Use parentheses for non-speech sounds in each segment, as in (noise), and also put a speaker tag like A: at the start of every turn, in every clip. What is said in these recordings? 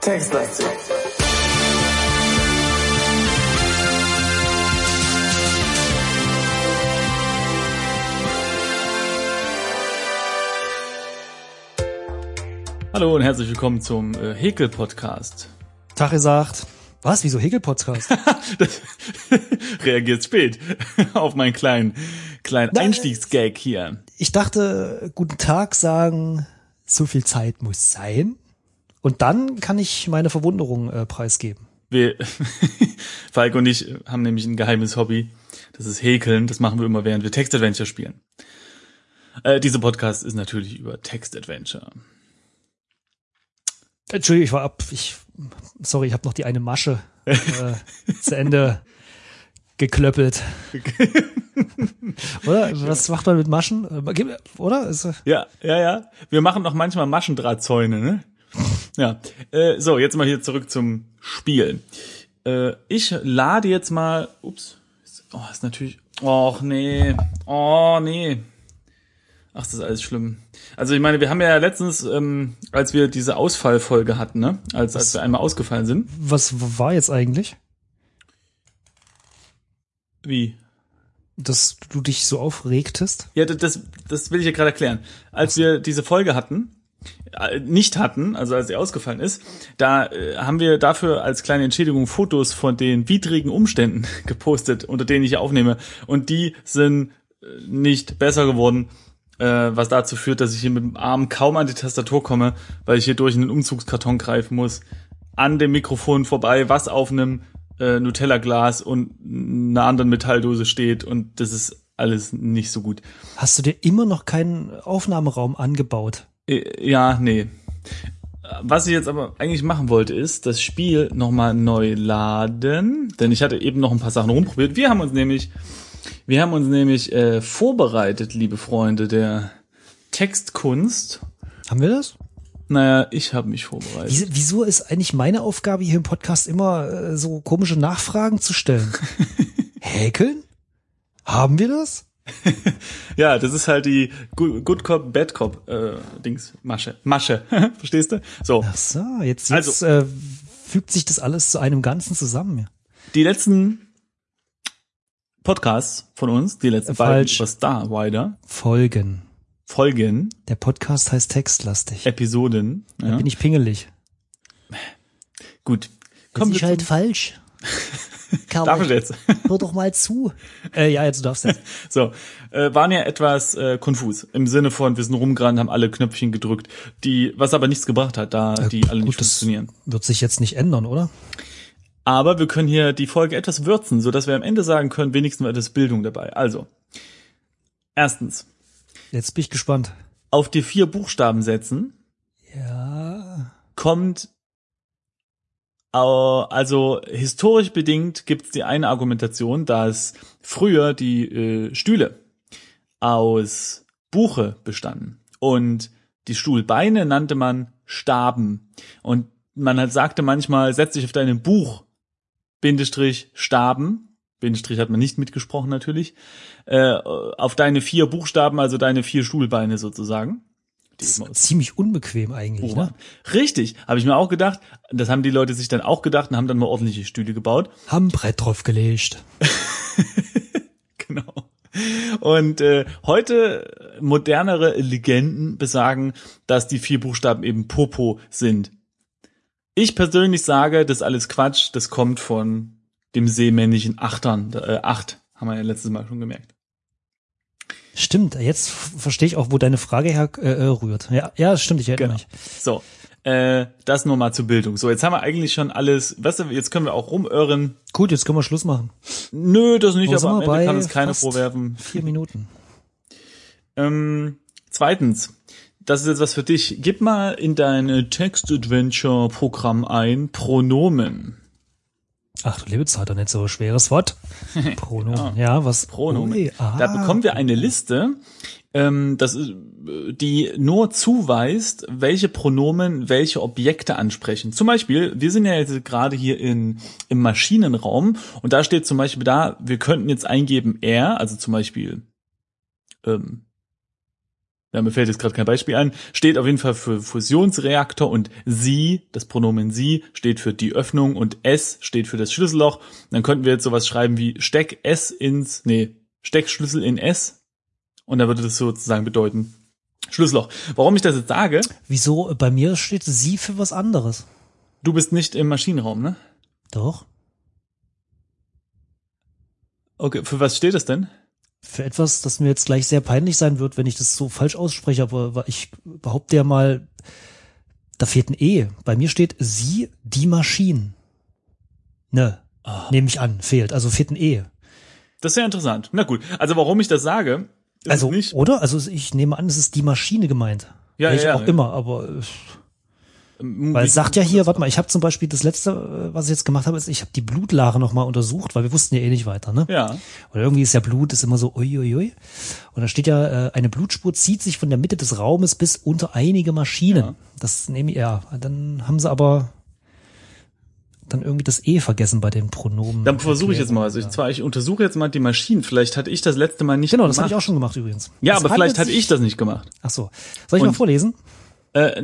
A: Textlastig.
B: Hallo und herzlich willkommen zum äh, Häkel-Podcast.
C: Tag gesagt. Was? Wieso Hegel-Podcast? (laughs) (laughs)
B: Reagiert spät (laughs) auf meinen kleinen, kleinen
C: Nein,
B: Einstiegsgag hier.
C: Ich dachte, guten Tag sagen, so viel Zeit muss sein. Und dann kann ich meine Verwunderung äh, preisgeben.
B: Wir, Falk und ich haben nämlich ein geheimes Hobby. Das ist Häkeln. Das machen wir immer, während wir Text-Adventure spielen. Äh, dieser Podcast ist natürlich über Text-Adventure.
C: Entschuldigung, ich war ab. Ich, sorry, ich habe noch die eine Masche äh, zu Ende geklöppelt. (laughs) Oder? Was macht man mit Maschen? Äh, Oder? Ist, äh,
B: Ja, ja, ja. Wir machen noch manchmal Maschendrahtzäune, ne? Ja. Äh, so, jetzt mal hier zurück zum Spielen. Äh, ich lade jetzt mal. Ups. Oh, ist natürlich. Och, nee. Oh, nee. Ach, das ist alles schlimm. Also ich meine, wir haben ja letztens, ähm, als wir diese Ausfallfolge hatten, ne? Als, als wir einmal ausgefallen sind.
C: was war jetzt eigentlich?
B: Wie?
C: Dass du dich so aufregtest?
B: Ja, das- das, das will ich ja gerade erklären. Als wir diese Folge hatten, äh, nicht hatten, also als sie ausgefallen ist, da äh, haben wir dafür als kleine Entschädigung Fotos von den widrigen Umständen (laughs) gepostet, unter denen ich aufnehme. Und die sind äh, nicht besser geworden, äh, was dazu führt, dass ich hier mit dem Arm kaum an die Tastatur komme, weil ich hier durch einen Umzugskarton greifen muss, an dem Mikrofon vorbei, was auf einem äh, Nutella-Glas und einer anderen Metalldose steht. Und das ist alles nicht so gut.
C: Hast du dir immer noch keinen Aufnahmeraum angebaut?
B: Äh, Ja, nee. Was ich jetzt aber eigentlich machen wollte, ist das Spiel nochmal neu laden, denn ich hatte eben noch ein paar Sachen rumprobiert. Wir haben uns nämlich, wir haben uns nämlich äh, vorbereitet, liebe Freunde der Textkunst.
C: Haben wir das?
B: Naja, ich habe mich vorbereitet.
C: Wieso, wieso ist eigentlich meine Aufgabe hier im Podcast immer äh, so komische Nachfragen zu stellen? (laughs) Häkeln? Haben wir das? (laughs)
B: Ja, das ist halt die Good Cop, Bad Cop äh, Dings, Masche. Masche. (laughs) Verstehst du? So.
C: Ach so, jetzt,
B: Also-
C: jetzt äh, fügt sich das alles zu einem Ganzen zusammen.
B: Die letzten Podcasts von uns, die letzten
C: Äh,
B: beiden
C: falsch.
B: über Star Wider,
C: Folgen.
B: Folgen,
C: Der Podcast heißt textlastig.
B: Episoden.
C: Da
B: Ja.
C: bin ich pingelig.
B: Gut.
C: Komm ich
B: wir
C: halt falsch. (laughs) Karl,
B: darf ich jetzt? (laughs)
C: hör doch mal zu. Äh, ja, jetzt du darfst (laughs) jetzt.
B: So, äh, waren ja etwas äh, konfus im Sinne von wir sind rumgerannt, haben alle Knöpfchen gedrückt, die was aber nichts gebracht hat, da die alle
C: gut,
B: nicht
C: das-
B: funktionieren.
C: Wird sich jetzt nicht ändern, oder?
B: Aber wir können hier die Folge etwas würzen, so dass wir am Ende sagen können, wenigstens etwas Bildung dabei. Also, erstens,
C: Jetzt bin ich gespannt.
B: auf die vier Buchstaben setzen
C: Ja.
B: kommt also historisch bedingt gibt es die eine Argumentation, dass früher die äh, Stühle aus Buche bestanden und die Stuhlbeine nannte man Staben und man halt sagte manchmal setz dich auf deinen Buch Bindestrich Staben Bindestrich hat man nicht mitgesprochen natürlich äh, auf deine vier Buchstaben also deine vier Stuhlbeine sozusagen
C: Das ist ziemlich unbequem eigentlich,
B: Buch
C: ne?
B: Richtig, habe ich mir auch gedacht. Das haben die Leute sich dann auch gedacht und haben dann mal ordentliche Stühle gebaut.
C: Haben Brett drauf gelegt. (laughs)
B: Genau. Und äh, heute modernere Legenden besagen, dass die vier Buchstaben eben Popo sind. Ich persönlich sage, das ist alles Quatsch. Das kommt von dem seemännlichen Achtern. Äh, acht haben wir ja letztes Mal schon gemerkt.
C: Stimmt, jetzt verstehe ich auch, wo deine Frage her äh, äh, rührt. Ja, ja, stimmt, ich erinnere
B: Genau.
C: mich.
B: So, äh, das nur mal zur Bildung. So, jetzt haben wir eigentlich schon alles. Weißt du, jetzt können wir auch rumirren.
C: Gut, jetzt können wir Schluss machen.
B: Nö, das nicht, aber am
C: wir
B: Ende kann uns keiner vorwerfen.
C: Vier Minuten. (laughs)
B: Ähm, zweitens, das ist jetzt was für dich. Gib mal in dein Text-Adventure-Programm ein Pronomen.
C: Ach du liebe Zeit, doch nicht so ein schweres Wort. (laughs) Pronomen. ja. was?
B: Pronomen.
C: Ui, aha.
B: Da bekommen wir eine Liste ähm, das, die nur zuweist, welche Pronomen welche Objekte ansprechen. Zum Beispiel, wir sind ja jetzt gerade hier in, im Maschinenraum und da steht zum Beispiel da, wir könnten jetzt eingeben er, also zum Beispiel, ähm, ja, mir fällt jetzt gerade kein Beispiel ein, steht auf jeden Fall für Fusionsreaktor und sie, das Pronomen sie, steht für die Öffnung und s steht für das Schlüsselloch. Dann könnten wir jetzt sowas schreiben wie steck s ins, nee, steck Schlüssel in s und dann würde das sozusagen bedeuten Schlüsselloch. Warum ich das jetzt sage?
C: Wieso? Bei mir steht sie für was anderes.
B: Du bist nicht im Maschinenraum, ne?
C: Doch.
B: Okay, für was steht das denn?
C: Für etwas, das mir jetzt gleich sehr peinlich sein wird, wenn ich das so falsch ausspreche, aber ich behaupte ja mal, da fehlt ein E. Bei mir steht sie, die Maschinen. Ne,
B: Ah.
C: nehme ich an, fehlt. Also fehlt ein E.
B: Das ist ja interessant. Na gut. Also warum ich das sage, ist
C: Also,
B: nicht.
C: oder? Also ich nehme an, es ist die Maschine gemeint.
B: Ja,
C: Welche
B: ja, ja.
C: auch immer, aber äh, weil es sagt ja hier, warte mal, ich habe zum Beispiel das letzte, was ich jetzt gemacht habe, ist, ich habe die Blutlache nochmal untersucht, weil wir wussten ja eh nicht weiter, ne?
B: Ja.
C: Oder irgendwie ist ja Blut, ist immer so uiuiui. Und da steht ja, äh, eine Blutspur zieht sich von der Mitte des Raumes bis unter einige Maschinen.
B: Ja.
C: Das nehme ich, ja. Dann haben sie aber dann irgendwie das E vergessen bei den Pronomen.
B: Dann versuche ich jetzt mal. Also ich, zwar, ich untersuche jetzt mal die Maschinen. Vielleicht hatte ich das letzte Mal nicht
C: Genau, das habe
B: gemacht.
C: ich auch schon gemacht übrigens.
B: Ja,
C: Es
B: aber vielleicht hatte ich das nicht gemacht.
C: Ach so. Soll ich mal
B: Und-
C: vorlesen?
B: Äh,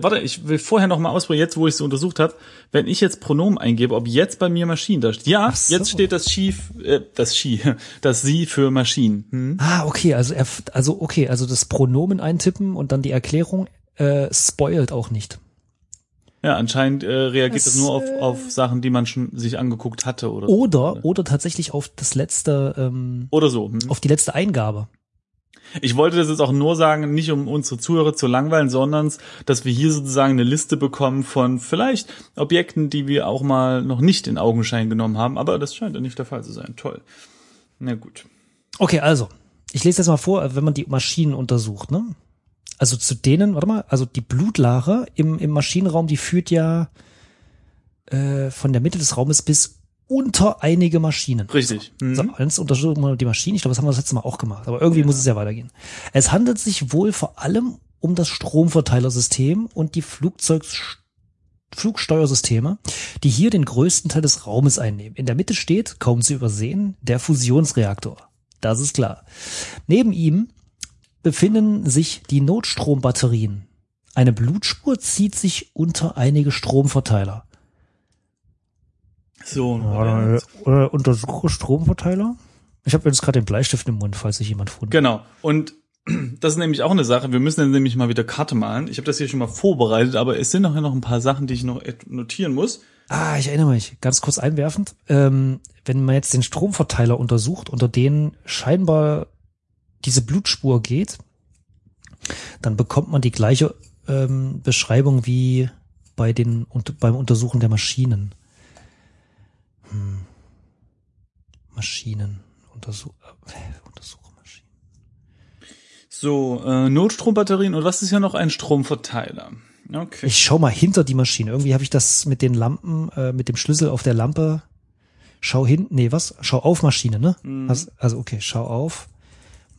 B: warte, ich will vorher noch mal ausprobieren, jetzt wo ich es untersucht habe, wenn ich jetzt Pronomen eingebe, ob jetzt bei mir Maschinen da steht. Ja,
C: so.
B: jetzt steht das Ski, äh, das Ski, (laughs) das Sie für Maschinen. Hm?
C: Ah, okay, also er, also okay, also das Pronomen eintippen und dann die Erklärung äh, spoilt auch nicht.
B: Ja, anscheinend äh, reagiert
C: Das,
B: das, nur auf,
C: äh,
B: auf Sachen, die man schon sich angeguckt hatte oder
C: Oder oder tatsächlich auf das letzte, ähm,
B: oder so. Hm?
C: auf die letzte Eingabe.
B: Ich wollte das jetzt auch nur sagen, nicht um unsere Zuhörer zu langweilen, sondern dass wir hier sozusagen eine Liste bekommen von vielleicht Objekten, die wir auch mal noch nicht in Augenschein genommen haben, aber das scheint ja nicht der Fall zu sein. Toll. Na gut.
C: Okay, also ich lese das mal vor, wenn man die Maschinen untersucht, ne? Also zu denen, warte mal, also die Blutlache im, im Maschinenraum, die führt ja äh, von der Mitte des Raumes bis unter einige Maschinen.
B: Richtig. Mhm.
C: So, jetzt untersuchen wir die Maschinen. Ich glaube, das haben wir das letzte Mal auch gemacht. Aber irgendwie muss es ja weitergehen. Es handelt sich wohl vor allem um das Stromverteilersystem und die Flugzeugs Flugsteuersysteme, die hier den größten Teil des Raumes einnehmen. In der Mitte steht, kaum zu übersehen, der Fusionsreaktor. Das ist klar. Neben ihm befinden sich die Notstrombatterien. Eine Blutspur zieht sich unter einige Stromverteiler.
B: So.
C: Äh, äh, untersuche Stromverteiler. Ich habe jetzt gerade den Bleistift im Mund, falls sich jemand wundert.
B: Genau. Und (clears throat) das ist nämlich auch eine Sache. Wir müssen dann nämlich mal wieder Karte malen. Ich habe das hier schon mal vorbereitet, aber es sind noch noch ein paar Sachen, die ich noch notieren muss.
C: Ah, ich erinnere mich. Ganz kurz einwerfend. Ähm, wenn man jetzt den Stromverteiler untersucht, unter denen scheinbar diese Blutspur geht, dann bekommt man die gleiche ähm, Beschreibung wie bei den und, beim Untersuchen der Maschinen. Hm. Maschinen. Untersuch, äh, untersuche Maschinen.
B: So, äh, Notstrombatterien und was ist ja noch ein Stromverteiler? Okay.
C: Ich schau mal hinter die Maschine. Irgendwie habe ich das mit den Lampen, äh, mit dem Schlüssel auf der Lampe. Schau hinten, nee, was? Schau auf Maschine, ne?
B: Mhm.
C: Also, also okay, schau auf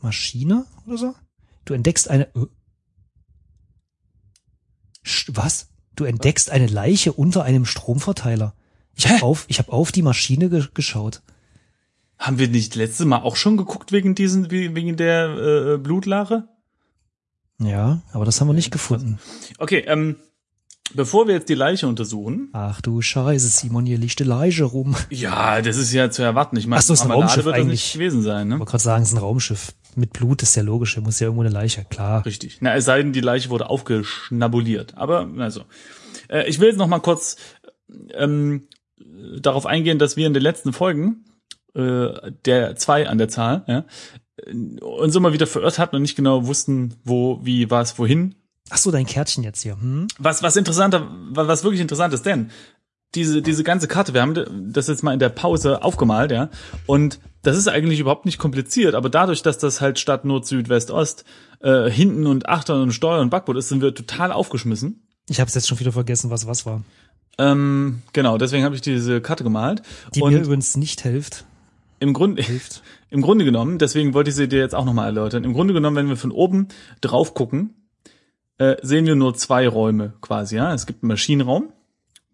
C: Maschine oder so. Du entdeckst eine. äh. Sch- Was? Du entdeckst eine Leiche unter einem Stromverteiler. Ich habe auf, ich habe auf die Maschine ge geschaut.
B: Haben wir nicht letztes Mal auch schon geguckt wegen diesen, wegen der äh, Blutlache?
C: Ja, aber das haben wir nicht gefunden.
B: Okay, ähm, bevor wir jetzt die Leiche untersuchen.
C: Ach du Scheiße, Simon, hier liegt die Leiche rum.
B: Ja, das ist ja zu erwarten. Ich meine,
C: Ach so, ist ein
B: Marmelade
C: Raumschiff eigentlich.
B: nicht gewesen sein, ne?
C: Ich wollte gerade sagen, es ist ein Raumschiff. Mit Blut ist ja logisch, hier muss ja irgendwo eine Leiche, klar.
B: Richtig. Na, es sei denn, die Leiche wurde aufgeschnabuliert. Aber, also. Äh, ich will jetzt noch mal kurz ähm, darauf eingehen, dass wir in den letzten Folgen, äh, der zwei an der Zahl, ja, uns immer wieder verirrt hatten und nicht genau wussten, wo, wie, was, wohin.
C: Ach so, dein Kärtchen jetzt hier. Hm?
B: Was, was interessanter, was wirklich interessant ist, denn diese, diese ganze Karte, wir haben das jetzt mal in der Pause aufgemalt, ja, und das ist eigentlich überhaupt nicht kompliziert, aber dadurch, dass das halt statt Nord, Süd, West, Ost, äh, hinten und Achtern und Steuer und Backbord ist, sind wir total aufgeschmissen.
C: Ich habe es jetzt schon wieder vergessen, was was war.
B: Ähm, genau, deswegen habe ich diese Karte gemalt.
C: Die
B: und
C: mir übrigens nicht hilft.
B: Im Grunde,
C: hilft. (laughs)
B: im Grunde genommen, deswegen wollte ich sie dir jetzt auch nochmal erläutern. Im Grunde genommen, wenn wir von oben drauf gucken, äh, sehen wir nur zwei Räume quasi, ja. Es gibt einen Maschinenraum,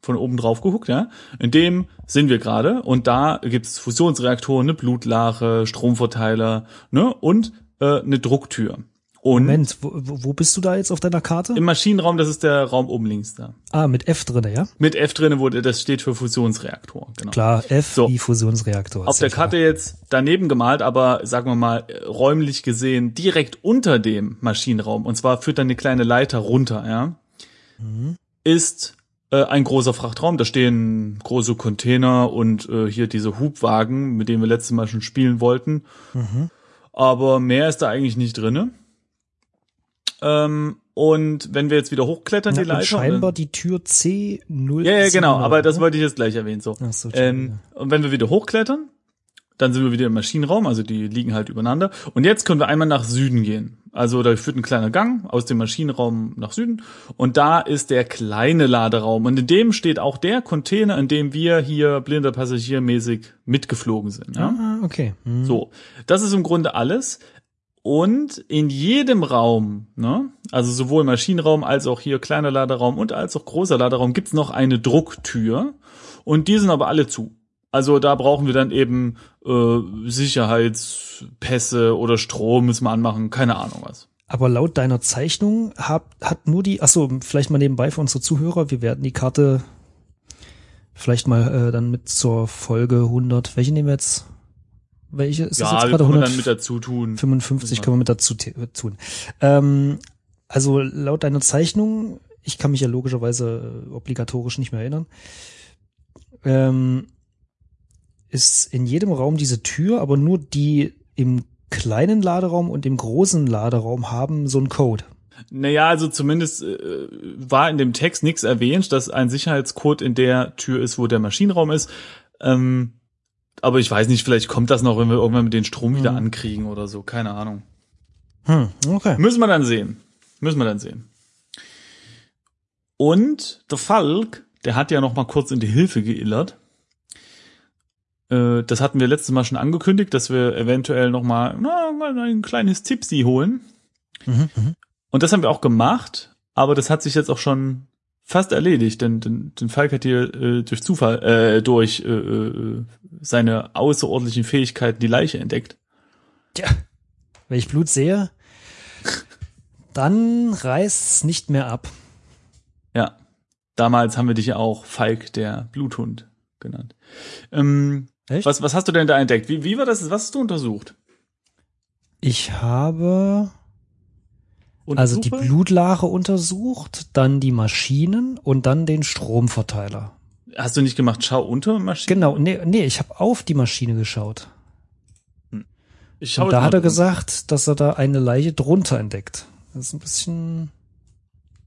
B: von oben drauf geguckt, ja. In dem sind wir gerade und da gibt's Fusionsreaktoren, eine Blutlache, Stromverteiler, ne, und äh, eine Drucktür. Und
C: Moment, wo, wo bist du da jetzt auf deiner Karte?
B: im Maschinenraum, das ist der Raum oben links da.
C: ah, mit F drinne, ja?
B: Mit F drinne wurde, das steht für Fusionsreaktor, genau.
C: Klar, F
B: So.
C: wie Fusionsreaktor.
B: Auf der
C: klar.
B: Karte jetzt daneben gemalt, aber sagen wir mal äh, räumlich gesehen direkt unter dem Maschinenraum und zwar führt dann eine kleine Leiter runter, ja, ist äh, ein großer Frachtraum. Da stehen große Container und äh, hier diese Hubwagen, mit denen wir letztes Mal schon spielen wollten. Aber mehr ist da eigentlich nicht drinne. Ähm, und wenn wir jetzt wieder hochklettern
C: Ja,
B: die Leiter,
C: scheinbar die Tür C0.
B: ja, ja, genau, aber das wollte ich jetzt gleich erwähnen. So.
C: Ach so,
B: ähm, und wenn wir wieder hochklettern, dann sind wir wieder im Maschinenraum, also die liegen halt übereinander. Und jetzt können wir einmal nach Süden gehen. Also da führt ein kleiner Gang aus dem Maschinenraum nach Süden. Und da ist der kleine Laderaum. Und in dem steht auch der Container, in dem wir hier blinder Passagiermäßig mitgeflogen sind. Ja?
C: Ah, okay. Hm.
B: So, das ist im Grunde alles. Und in jedem Raum, ne, also sowohl Maschinenraum als auch hier kleiner Laderaum und als auch großer Laderaum, gibt's noch eine Drucktür. Und die sind aber alle zu. Also da brauchen wir dann eben äh, Sicherheitspässe oder Strom müssen wir anmachen, keine Ahnung was.
C: Aber laut deiner Zeichnung hat, hat nur die, ach so, vielleicht mal nebenbei für unsere Zuhörer, wir werden die Karte vielleicht mal äh, dann mit zur Folge 100, welche nehmen wir jetzt? Welche ist das
B: ja,
C: jetzt
B: wir
C: gerade?
B: können dann mit dazu tun.
C: 55 können wir mit dazu te- tun. Ähm, also laut deiner Zeichnung, ich kann mich ja logischerweise äh, obligatorisch nicht mehr erinnern, ähm, ist in jedem Raum diese Tür, aber nur die im kleinen Laderaum und im großen Laderaum haben so einen Code.
B: Naja, also zumindest äh, war in dem Text nichts erwähnt, dass ein Sicherheitscode in der Tür ist, wo der Maschinenraum ist. Ähm, aber ich weiß nicht, vielleicht kommt das noch, wenn wir irgendwann mit den Strom wieder
C: Mhm.
B: ankriegen oder so. Keine Ahnung.
C: Hm, okay.
B: Müssen wir dann sehen. Müssen wir dann sehen. Und der Falk, der hat ja noch mal kurz in die Hilfe geillert. Äh, Das hatten wir letztes Mal schon angekündigt, dass wir eventuell noch mal na, mal ein kleines Tipsy holen.
C: Mhm, mhm.
B: Und das haben wir auch gemacht, aber das hat sich jetzt auch schon fast erledigt, denn, denn, denn Falk hat hier äh, durch Zufall, äh, durch äh, äh, seine außerordentlichen Fähigkeiten die Leiche entdeckt.
C: Tja, wenn ich Blut sehe, dann reißt's nicht mehr ab.
B: Ja. Damals haben wir dich ja auch Falk, der Bluthund, genannt. Ähm,
C: Echt?
B: was, was hast du denn da entdeckt? Wie, wie war das? Was hast du untersucht?
C: Ich habe also die? Blutlache untersucht, dann die Maschinen und dann den Stromverteiler.
B: Hast du nicht gemacht, schau unter Maschine?
C: Genau, nee, nee, ich habe auf die Maschine geschaut.
B: Ich schau
C: Und da hat er gesagt, dass er da eine Leiche drunter entdeckt. Das ist ein bisschen.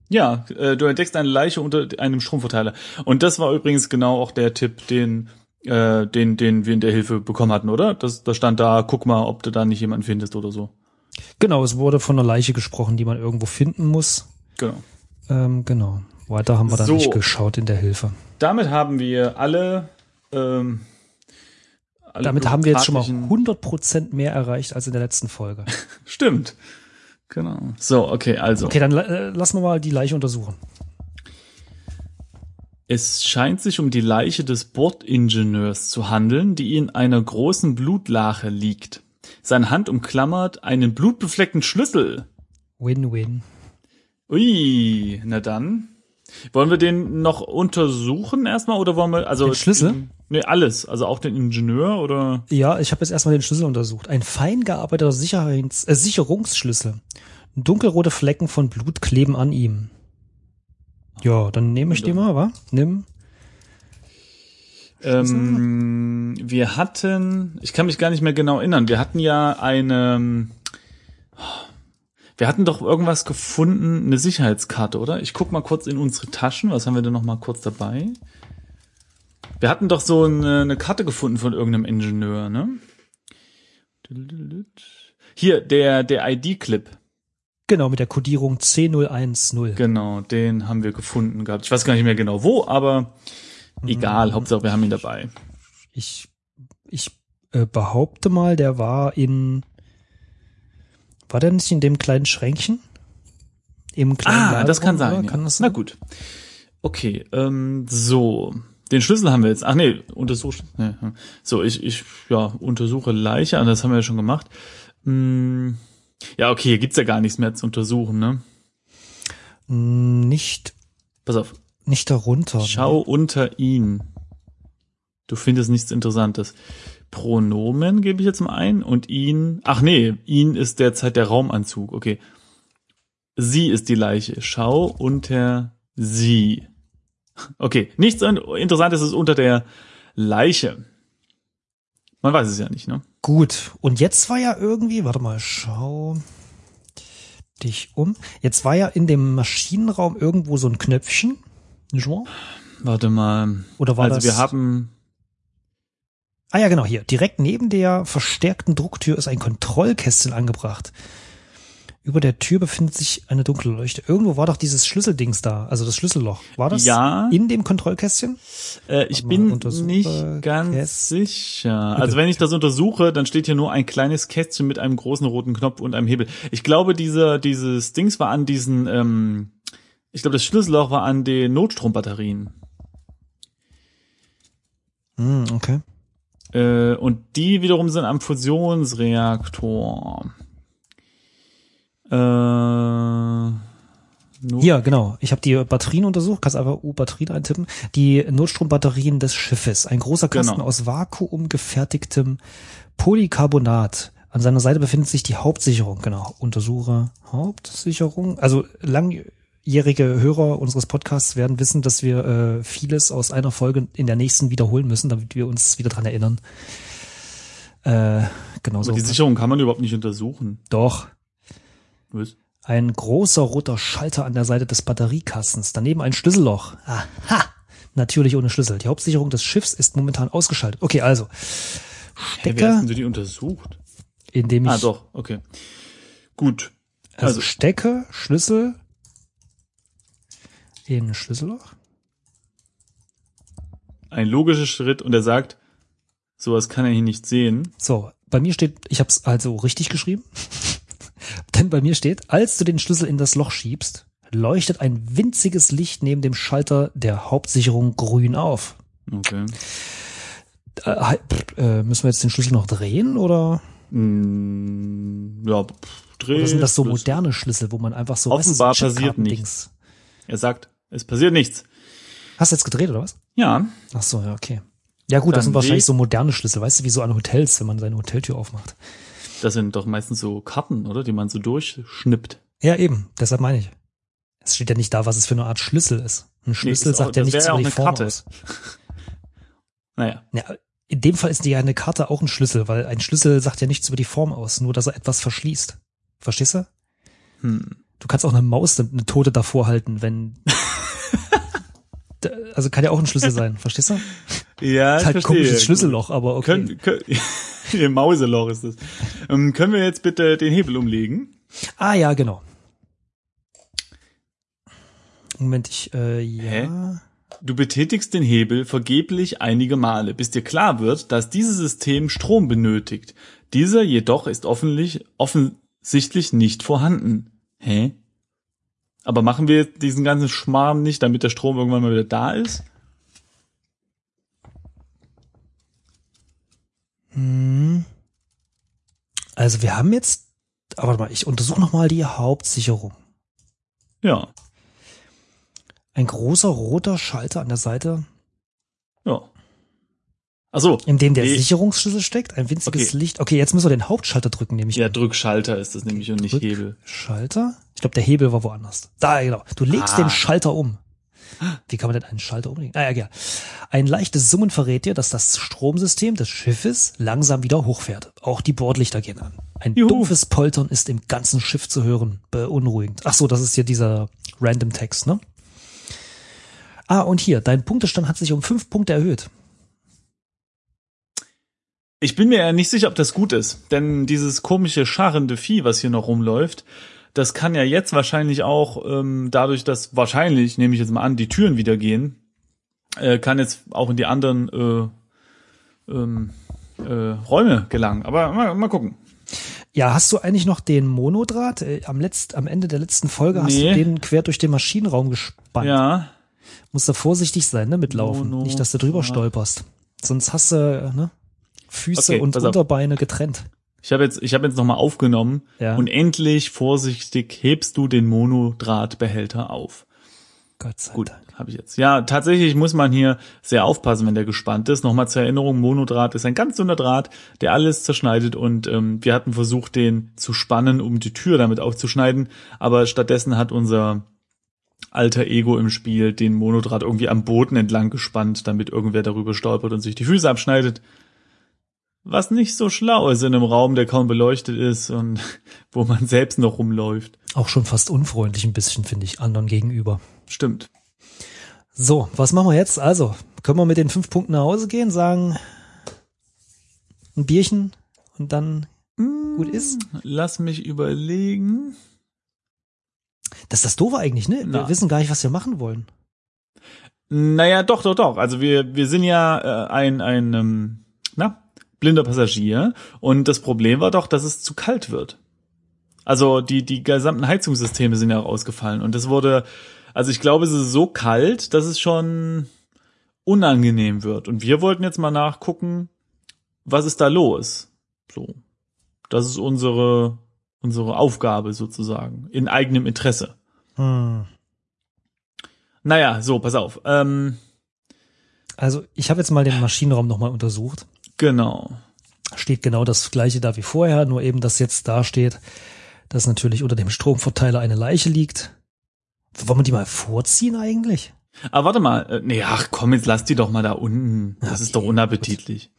B: Ja, äh, du entdeckst eine Leiche unter einem Stromverteiler. Und das war übrigens genau auch der Tipp, den, äh, den, den wir in der Hilfe bekommen hatten, oder? Das, da stand da, guck mal, ob du da nicht jemanden findest oder so.
C: Genau, es wurde von einer Leiche gesprochen, die man irgendwo finden muss.
B: Genau.
C: Ähm, genau. Weiter haben wir dann
B: So.
C: nicht geschaut in der Hilfe.
B: Damit haben wir alle, ähm, alle
C: Damit haben wir jetzt schon mal
B: bürokratischen-
C: 100% mehr erreicht als in der letzten Folge. (laughs)
B: Stimmt. Genau. So, okay, also.
C: Okay, dann äh, lassen wir mal die Leiche untersuchen.
B: Es scheint sich um die Leiche des Bordingenieurs zu handeln, die in einer großen Blutlache liegt. Seine Hand umklammert einen blutbefleckten Schlüssel.
C: Win-win.
B: Ui, na dann. Wollen wir den noch untersuchen erstmal oder wollen wir also
C: Den Schlüssel?
B: Nee, alles, also auch den Ingenieur oder
C: Ja, ich habe jetzt erstmal den Schlüssel untersucht. Ein fein gearbeiteter Sicherheits äh, Sicherungsschlüssel. Dunkelrote Flecken von Blut kleben an ihm. Ja, dann nehme ich den mal, wa? Nimm.
B: Ähm, wir hatten, ich kann mich gar nicht mehr genau erinnern, wir hatten ja eine wir hatten doch irgendwas gefunden, eine Sicherheitskarte, oder? Ich guck mal kurz in unsere Taschen, was haben wir denn noch mal kurz dabei? Wir hatten doch so eine, eine Karte gefunden von irgendeinem Ingenieur, ne? Hier, der, der ID-Clip.
C: Genau, mit der Kodierung C010.
B: Genau, den haben wir gefunden gehabt. Ich weiß gar nicht mehr genau wo, aber egal, Hauptsache wir haben ihn dabei.
C: Ich, ich äh, behaupte mal, der war in, war der nicht in dem kleinen Schränkchen? Im kleinen
B: Ah, das kann sein.
C: oder?
B: Ja.
C: Kann das
B: Na
C: sein?
B: gut. Okay, ähm, so. Den Schlüssel haben wir jetzt. Ach nee, untersuch. Nee, hm. so, ich, ich, ja, untersuche Leiche. Ah, Das haben wir ja schon gemacht. Hm, ja, okay, hier gibt's ja gar nichts mehr zu untersuchen, ne?
C: Nicht,
B: Pass auf.
C: Nicht darunter.
B: Schau unter ihn. Du findest nichts Interessantes. Pronomen gebe ich jetzt mal ein und ihn. Ach nee, ihn ist derzeit der Raumanzug. Okay. Sie ist die Leiche. Schau unter sie. Okay, nichts in- Interessantes ist unter der Leiche. Man weiß es ja nicht, ne?
C: Gut. Und jetzt war ja irgendwie, warte mal, schau dich um. Jetzt war ja in dem Maschinenraum irgendwo so ein Knöpfchen. Wahr?
B: Warte mal.
C: Oder war
B: also
C: das?
B: wir haben.
C: Ah ja, genau, hier. Direkt neben der verstärkten Drucktür ist ein Kontrollkästchen angebracht. Über der Tür befindet sich eine dunkle Leuchte. Irgendwo war doch dieses Schlüsseldings da, also das Schlüsselloch. War das
B: Ja.
C: in dem Kontrollkästchen?
B: Äh, ich bin nicht ganz
C: Käst-
B: sicher. Also wenn ich das untersuche, dann steht hier nur ein kleines Kästchen mit einem großen roten Knopf und einem Hebel. Ich glaube, dieser dieses Dings war an diesen, ähm, ich glaube, das Schlüsselloch war an den Notstrombatterien.
C: Hm, okay.
B: Äh, und die wiederum sind am Fusionsreaktor. Äh, Not
C: Hier, genau. Ich habe die Batterien untersucht, kannst einfach U-Batterien eintippen. Die Notstrombatterien des Schiffes. Ein großer Kasten
B: Genau.
C: aus vakuumgefertigtem Polycarbonat. An seiner Seite befindet sich die Hauptsicherung. Genau. Untersuche Hauptsicherung. Also langjährige Hörer unseres Podcasts werden wissen, dass wir äh, vieles aus einer Folge in der nächsten wiederholen müssen, damit wir uns wieder dran erinnern. Äh, genau so.
B: die Sicherung kann man überhaupt nicht untersuchen.
C: Doch.
B: Was?
C: Ein großer roter Schalter an der Seite des Batteriekastens. Daneben ein Schlüsselloch. Aha. Natürlich ohne Schlüssel. Die Hauptsicherung des Schiffs ist momentan ausgeschaltet. Okay, also.
B: Hey, wer hast
C: Stecke,
B: denn die untersucht?
C: indem ich
B: Ah, doch, okay. Gut.
C: also,
B: Also,
C: Stecke, Schlüssel in Schlüsselloch.
B: ein logischer Schritt und er sagt, sowas kann er hier nicht sehen.
C: So, bei mir steht, ich habe es also richtig geschrieben. (laughs) Denn bei mir steht, als du den Schlüssel in das Loch schiebst, leuchtet ein winziges Licht neben dem Schalter der Hauptsicherung grün auf.
B: Okay.
C: Äh, äh, müssen wir jetzt den Schlüssel noch drehen oder?
B: Mm, ja, pff, dreh.
C: Oder sind das so moderne Schlüssel, wo man einfach so
B: Offenbar passiert
C: Chipkartendings-
B: Er sagt, es passiert nichts.
C: Hast du jetzt gedreht oder was?
B: Ja,
C: Ach so, ja, okay. Ja gut, das
B: Dann
C: sind wahrscheinlich so moderne Schlüssel, weißt du, wie so an Hotels, wenn man seine Hoteltür aufmacht.
B: das sind doch meistens so Karten, oder? Die man so durchschnippt.
C: Ja, eben, deshalb meine ich. Es steht ja nicht da, was es für eine Art Schlüssel ist. Ein Schlüssel
B: auch-
C: sagt ja
B: das
C: nichts
B: wäre
C: über
B: ja
C: die
B: auch
C: Form
B: Karte.
C: aus. (laughs)
B: Naja,
C: Ja, in dem Fall ist ja eine Karte auch ein Schlüssel, weil ein Schlüssel sagt ja nichts über die Form aus, nur dass er etwas verschließt. Verstehst du?
B: hm.
C: Du kannst auch eine Maus, eine Tote davor halten, wenn. (laughs) Also kann ja auch ein Schlüssel sein, verstehst du?
B: Ja,
C: Ist
B: ich
C: halt
B: verstehe.
C: komisches Schlüsselloch, aber okay.
B: Können, können, (laughs) Ihr Mauseloch ist das. Ähm, können wir jetzt bitte den Hebel umlegen?
C: Ah ja, genau. Moment, ich äh, ja.
B: Du betätigst den Hebel vergeblich einige Male, bis dir klar wird, dass dieses System Strom benötigt. Dieser jedoch ist offenlich, offensichtlich nicht vorhanden. Hä? Aber machen wir diesen ganzen Schmarrn nicht, damit der Strom irgendwann mal wieder da ist?
C: Hm. Also wir haben jetzt, aber warte mal, ich untersuche noch mal die Hauptsicherung.
B: Ja,
C: Ein großer roter Schalter an der Seite,
B: ja. Ach so.
C: in dem der
B: nee.
C: Sicherungsschlüssel steckt, ein winziges
B: Okay.
C: Licht. Okay, jetzt müssen wir den Hauptschalter drücken, nämlich
B: Ja, Drückschalter ist das nämlich und nicht
C: Drück-
B: Hebel.
C: Schalter. Ich glaube, der Hebel war woanders. Da, genau. Du legst
B: Ah.
C: den Schalter um. Wie kann man denn einen Schalter umlegen? Ah, ja, ja. Ein leichtes Summen verrät dir, dass das Stromsystem des Schiffes langsam wieder hochfährt. Auch die Bordlichter gehen an. Ein
B: Juhu.
C: dumpfes Poltern ist im ganzen Schiff zu hören. Beunruhigend. Ach so, das ist hier dieser Random Text, ne? Ah, und hier, dein Punktestand hat sich um fünf Punkte erhöht.
B: Ich bin mir ja nicht sicher, ob das gut ist, denn dieses komische scharrende Vieh, was hier noch rumläuft, das kann ja jetzt wahrscheinlich auch ähm, dadurch, dass wahrscheinlich, nehme ich jetzt mal an, die Türen wieder gehen, äh, kann jetzt auch in die anderen äh, ähm, äh, Räume gelangen. Aber mal, mal gucken.
C: Ja, hast du eigentlich noch den Monodraht? Äh, am, letzt, am Ende der letzten Folge hast
B: Nee.
C: du den quer durch den Maschinenraum gespannt.
B: Ja,
C: Musst da vorsichtig sein, ne, mitlaufen.
B: Mono-
C: Nicht, dass du drüber stolperst. Sonst hast du, äh, ne, Füße
B: Okay,
C: und
B: pass auf.
C: Unterbeine getrennt.
B: ich habe jetzt, ich habe jetzt noch mal aufgenommen
C: Ja.
B: und endlich vorsichtig hebst du den Monodrahtbehälter auf.
C: Gott sei
B: Gut,
C: Dank.
B: habe ich jetzt. Ja, tatsächlich muss man hier sehr aufpassen, wenn der gespannt ist. Nochmal zur Erinnerung, Monodraht ist ein ganz dünner Draht, der alles zerschneidet und ähm, wir hatten versucht, den zu spannen, um die Tür damit aufzuschneiden, aber stattdessen hat unser alter Ego im Spiel den Monodraht irgendwie am Boden entlang gespannt, damit irgendwer darüber stolpert und sich die Füße abschneidet. Was nicht so schlau ist in einem Raum, der kaum beleuchtet ist und (laughs) wo man selbst noch rumläuft.
C: Auch schon fast unfreundlich ein bisschen, finde ich, anderen gegenüber.
B: Stimmt.
C: So, was machen wir jetzt? Also, können wir mit den fünf Punkten nach Hause gehen, sagen ein Bierchen und dann gut ist?
B: Lass mich überlegen.
C: Das ist das Doofe eigentlich, ne? Wir
B: Na.
C: wissen gar nicht, was wir machen wollen.
B: Naja, doch, doch, doch. Also wir, wir sind ja äh, ein, ein ähm, na, blinder Passagier und das Problem war doch, dass es zu kalt wird. Also die, die gesamten Heizungssysteme sind ja ausgefallen und es wurde, also ich glaube, es ist so kalt, dass es schon unangenehm wird. Und wir wollten jetzt mal nachgucken, was ist da los? So. Das ist unsere, unsere Aufgabe sozusagen, in eigenem Interesse.
C: Hm.
B: Naja, so, pass auf. Ähm,
C: Also, ich habe jetzt mal den Maschinenraum nochmal untersucht.
B: Genau.
C: Steht genau das gleiche da wie vorher, nur eben, dass jetzt da steht, dass natürlich unter dem Stromverteiler eine Leiche liegt. Wollen wir die mal vorziehen eigentlich?
B: Aber warte mal, äh, nee, ach komm, jetzt lass die doch mal da unten. Das
C: Okay,
B: ist doch unappetitlich.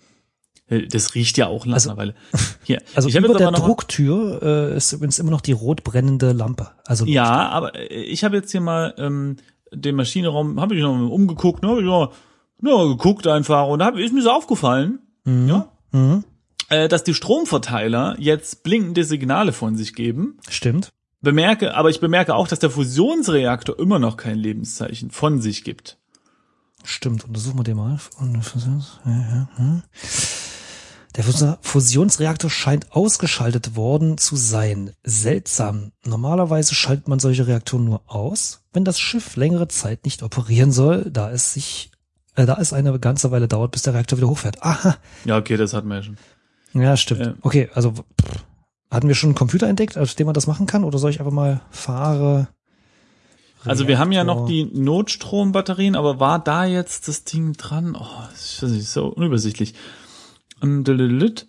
B: Äh, Das riecht ja auch
C: Also-
B: einer Weile. (laughs) Hier,
C: Also
B: ich
C: über der Drucktür äh, ist übrigens immer noch die rot brennende Lampe. Also
B: Ja, aber äh, ich habe jetzt hier mal ähm, den Maschinenraum, habe ich noch umgeguckt, ne, hab ich noch, noch geguckt einfach und da ist mir so aufgefallen,
C: Mhm.
B: ja,
C: Mhm.
B: äh, dass die Stromverteiler jetzt blinkende Signale von sich geben.
C: Stimmt.
B: Bemerke, aber ich bemerke auch, dass der Fusionsreaktor immer noch kein Lebenszeichen von sich gibt.
C: Stimmt, untersuchen wir den mal. Der Fus- Fusionsreaktor scheint ausgeschaltet worden zu sein. Seltsam. Normalerweise schaltet man solche Reaktoren nur aus, wenn das Schiff längere Zeit nicht operieren soll, da es sich, äh, da es eine ganze Weile dauert, bis der Reaktor wieder hochfährt. Aha.
B: Ja, okay, das hatten wir ja schon.
C: Ja, stimmt.
B: Ja.
C: Okay, also pff, hatten wir schon einen Computer entdeckt, auf dem man das machen kann, oder soll ich einfach mal fahre?
B: Also wir haben ja noch
C: Reaktor-
B: die Notstrombatterien, aber war da jetzt das Ding dran? Oh, das ist so unübersichtlich. Dülülüt.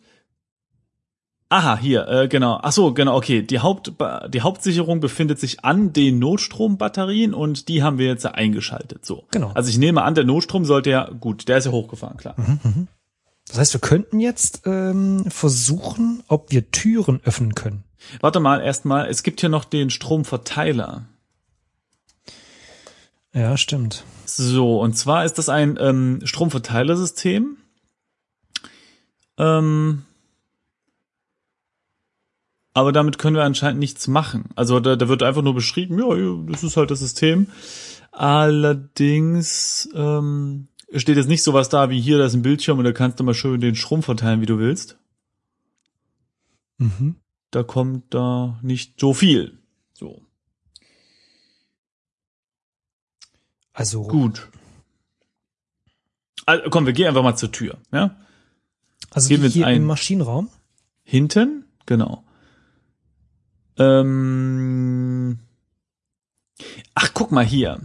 B: Aha, hier, äh, genau. Ach so, genau, okay. Die, Haupt, die Hauptsicherung befindet sich an den Notstrombatterien und die haben wir jetzt ja eingeschaltet. So.
C: Genau.
B: Also ich nehme an, der Notstrom sollte ja, gut, der ist ja hochgefahren, klar.
C: Das heißt, wir könnten jetzt ähm, versuchen, ob wir Türen öffnen können.
B: Warte mal, erstmal, es gibt hier noch den Stromverteiler.
C: Ja, stimmt.
B: So, und zwar ist das ein ähm, Stromverteilersystem. Ähm, aber damit können wir anscheinend nichts machen. Also da, da wird einfach nur beschrieben, ja, das ist halt das System. Allerdings ähm, steht jetzt nicht sowas da wie hier, da ist ein Bildschirm und da kannst du mal schön den Strom verteilen, wie du willst.
C: Mhm.
B: Da kommt da nicht so viel. So,
C: Also
B: gut. Also, komm, wir gehen einfach mal zur Tür, ja?
C: also
B: gehen wir
C: hier
B: ein.
C: im Maschinenraum.
B: Hinten? Genau. Ähm. Ach, guck mal hier.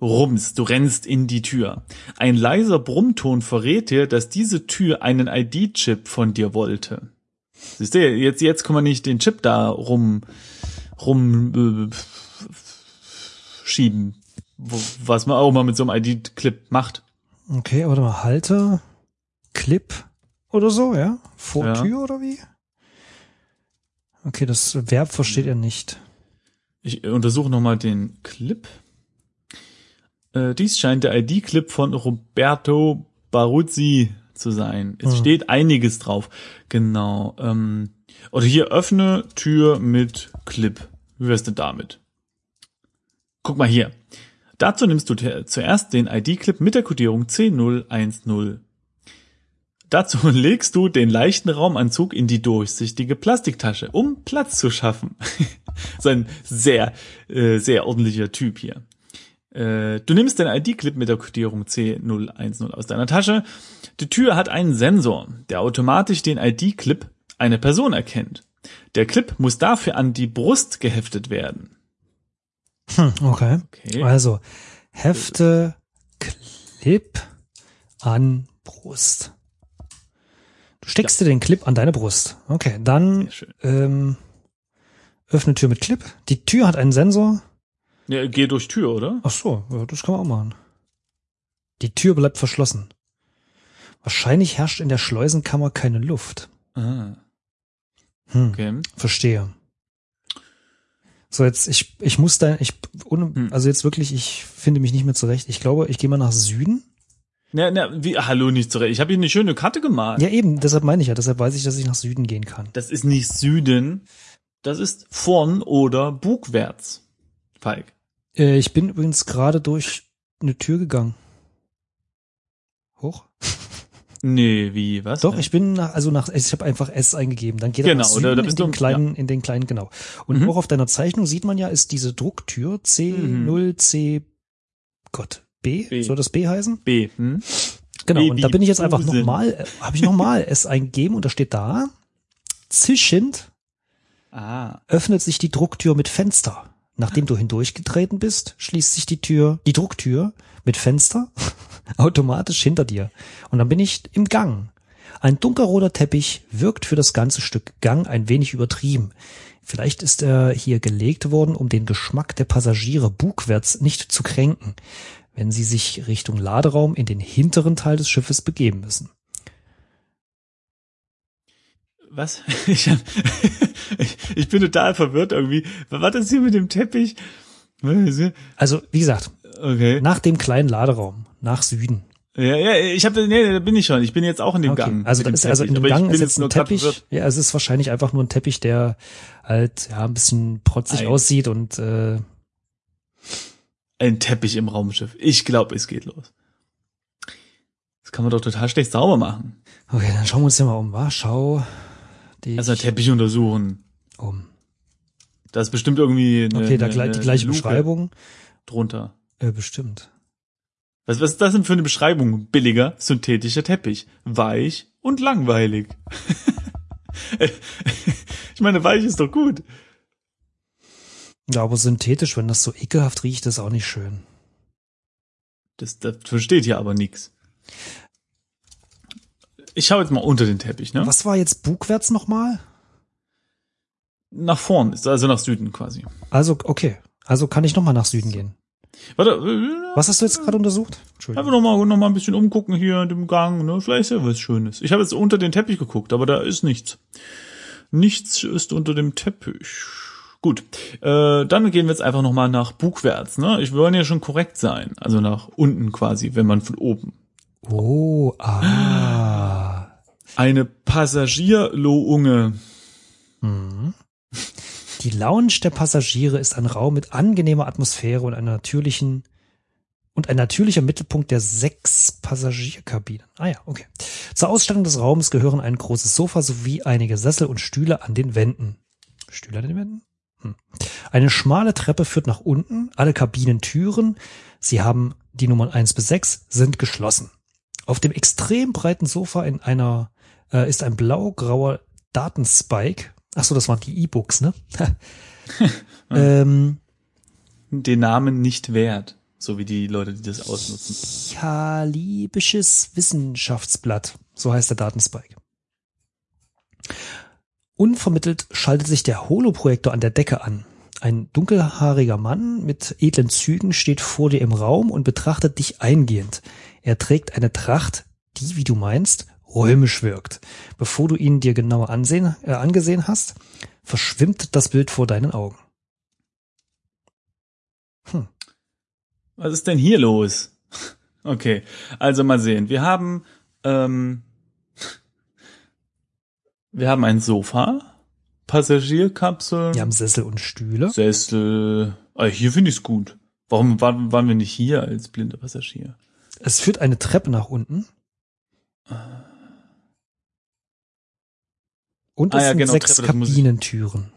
B: Rums, du rennst in die Tür. Ein leiser Brummton verrät dir, dass diese Tür einen ID-Chip von dir wollte. Siehst du, jetzt, jetzt kann man nicht den Chip da rum, rum, äh, schieben. Was man auch mal mit so einem ID-Clip macht.
C: Okay, warte mal, Halter, Clip oder so, ja? Vor
B: Ja.
C: Tür oder wie? Okay, das Verb versteht er nicht.
B: Ich untersuche nochmal den Clip. Äh, dies scheint der ID-Clip von Roberto Baruzzi zu sein. Es
C: Hm.
B: steht einiges drauf. Genau. Ähm, oder hier öffne Tür mit Clip. Wie wär's denn damit? Guck mal hier. Dazu nimmst du zuerst den ID-Clip mit der Codierung C010. Dazu (laughs) legst du den leichten Raumanzug in die durchsichtige Plastiktasche, um Platz zu schaffen. (laughs) so ein sehr, äh, sehr ordentlicher Typ hier. Äh, du nimmst den ID-Clip mit der Kodierung C010 aus deiner Tasche. Die Tür hat einen Sensor, der automatisch den ID-Clip eine Person erkennt. Der Clip muss dafür an die Brust geheftet werden.
C: Hm, okay.
B: Okay.
C: Also, Hefte, Clip an Brust. Du steckst dir den Clip an deine Brust. Okay, dann ähm, öffne Tür mit Clip. Die Tür hat einen Sensor.
B: Ja, geh durch Tür, oder?
C: Ach so, ja, das kann man auch machen. Die Tür bleibt verschlossen. Wahrscheinlich herrscht in der Schleusenkammer keine Luft.
B: Ah,
C: Hm,
B: okay.
C: verstehe. So, jetzt, ich, ich muss da, ich, ohne,
B: Hm.
C: also jetzt wirklich, ich finde mich nicht mehr zurecht. Ich glaube, ich gehe mal nach Süden.
B: Na, na, wie, hallo, nicht zurecht. Ich habe hier eine schöne Karte gemalt.
C: Ja, eben, deshalb meine ich ja, deshalb weiß ich, dass ich nach Süden gehen kann.
B: Das ist nicht Süden. Das ist vorn oder bugwärts. Falk.
C: Äh, ich bin übrigens gerade durch eine Tür gegangen. Hoch?
B: Nee, wie, was?
C: Doch, ich bin nach, also nach, ich habe einfach S eingegeben. Dann geht er
B: Genau,
C: nach Süden
B: da
C: in den
B: du-
C: kleinen, in den kleinen, genau. Und
B: Mhm.
C: auch auf deiner Zeichnung sieht man ja, ist diese Drucktür C0C, Gott, B?
B: B.
C: Soll das B heißen?
B: B. Hm?
C: Genau.
B: B
C: Und da bin ich jetzt einfach nochmal, äh, habe ich nochmal S eingegeben und da steht da, zischend
B: Ah.
C: öffnet sich die Drucktür mit Fenster. Nachdem du hindurchgetreten bist, schließt sich die Tür, die Drucktür mit Fenster (laughs) automatisch hinter dir. Und dann bin ich im Gang. Ein dunkelroter Teppich wirkt für das ganze Stück Gang ein wenig übertrieben. Vielleicht ist er hier gelegt worden, um den Geschmack der Passagiere bugwärts nicht zu kränken, wenn sie sich Richtung Laderaum in den hinteren Teil des Schiffes begeben müssen.
B: Was? (laughs) Ich, hab, ich, (laughs) ich bin total verwirrt irgendwie. Was das hier mit dem Teppich?
C: Also, wie gesagt,
B: Okay.
C: nach dem kleinen Laderaum, nach Süden.
B: Ja, ja, ich habe nee, da bin ich schon. Ich bin jetzt auch in dem
C: Okay.
B: Gang.
C: Also, ist, also in dem Gang ist jetzt ein Teppich. Ja, es ist wahrscheinlich einfach nur ein Teppich, der halt ja ein bisschen protzig
B: Ei.
C: aussieht und äh,
B: Ein Teppich im Raumschiff. Ich glaube, es geht los. Das kann man doch total schlecht sauber machen.
C: okay, dann schauen wir uns hier mal um. Wa? Schau dich
B: Also Teppich untersuchen.
C: um.
B: Da ist bestimmt irgendwie eine,
C: Okay, da
B: eine,
C: gle- die
B: eine
C: gleiche
B: Luke
C: Beschreibung.
B: drunter.
C: Äh, bestimmt.
B: Was, was ist das denn für eine Beschreibung? Billiger, synthetischer Teppich. Weich und langweilig. (laughs) ich meine, weich ist doch gut.
C: Ja, aber synthetisch, wenn das so ekelhaft riecht, ist auch nicht schön.
B: Das, das versteht hier aber nix. Ich schaue jetzt mal unter den Teppich, ne?
C: Was war jetzt bugwärts nochmal?
B: Nach vorn, ist also nach Süden quasi.
C: Also, okay. Also kann ich nochmal nach Süden gehen.
B: Warte, äh,
C: Was hast du jetzt gerade untersucht? Entschuldigung.
B: einfach noch mal, noch mal ein bisschen umgucken hier in dem Gang, ne? Vielleicht ist ja was Schönes. Ich habe jetzt unter den Teppich geguckt, aber da ist nichts. Nichts ist unter dem Teppich. Gut, äh, dann gehen wir jetzt einfach noch mal nach Bugwärts, ne? Ich wollen ja schon korrekt sein, also nach unten quasi, wenn man von oben.
C: Oh, ah.
B: Eine Passagierlounge.
C: Die Lounge der Passagiere ist ein Raum mit angenehmer Atmosphäre und einer natürlichen und ein natürlicher Mittelpunkt der sechs Passagierkabinen. Ah ja, okay. Zur Ausstattung des Raums gehören ein großes Sofa sowie einige Sessel und Stühle an den Wänden. Stühle an den Wänden? Hm. Eine schmale Treppe führt nach unten. Alle Kabinentüren, sie haben die Nummern eins bis sechs, sind geschlossen. Auf dem extrem breiten Sofa in einer äh, ist ein blau-grauer Datenspike. Ach so, das waren die E-Books, ne? (laughs) ähm,
B: Den Namen nicht wert, so wie die Leute, die das ausnutzen.
C: Kalibisches Wissenschaftsblatt, so heißt der Datenspike. Unvermittelt schaltet sich der Holoprojektor an der Decke an. Ein dunkelhaariger Mann mit edlen Zügen steht vor dir im Raum und betrachtet dich eingehend. Er trägt eine Tracht, die, wie du meinst, römisch wirkt. Bevor du ihn dir genauer ansehen, äh, angesehen hast, verschwimmt das Bild vor deinen Augen.
B: Was ist denn hier los? (laughs) Okay, also mal sehen. Wir haben ähm, wir haben ein Sofa, Passagierkapseln.
C: Wir haben Sessel und Stühle.
B: Sessel. Ah, hier finde ich es gut. Warum waren, waren wir nicht hier als blinde Passagier?
C: Es führt eine Treppe nach unten. Und
B: ah
C: es ah,
B: ja,
C: sind
B: genau,
C: sechs
B: Treppe,
C: Kabinentüren.